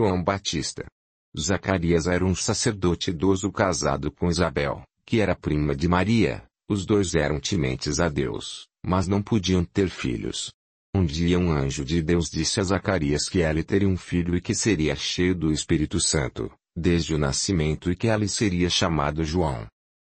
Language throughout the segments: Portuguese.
João Batista. Zacarias era um sacerdote idoso casado com Isabel, que era prima de Maria. Os dois eram tementes a Deus, mas não podiam ter filhos. Um dia um anjo de Deus disse a Zacarias que ele teria um filho e que seria cheio do Espírito Santo, desde o nascimento e que ele seria chamado João.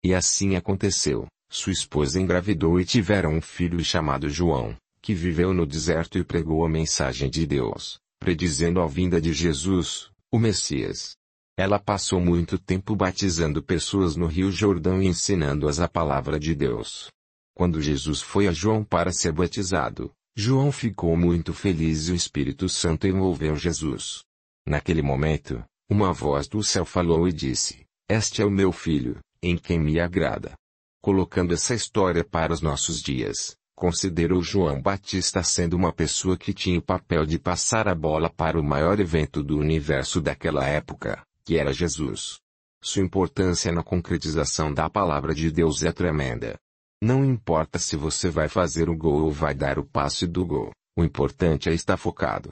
E assim aconteceu. Sua esposa engravidou e tiveram um filho chamado João, que viveu no deserto e pregou a mensagem de Deus, predizendo a vinda de Jesus, o Messias. Ela passou muito tempo batizando pessoas no Rio Jordão e ensinando-as a palavra de Deus. Quando Jesus foi a João para ser batizado, João ficou muito feliz e o Espírito Santo envolveu Jesus. Naquele momento, uma voz do céu falou e disse: Este é o meu filho, em quem me agrada. Colocando essa história para os nossos dias, considerou João Batista sendo uma pessoa que tinha o papel de passar a bola para o maior evento do universo daquela época, que era Jesus. Sua importância na concretização da palavra de Deus é tremenda. Não importa se você vai fazer o gol ou vai dar o passe do gol, o importante é estar focado.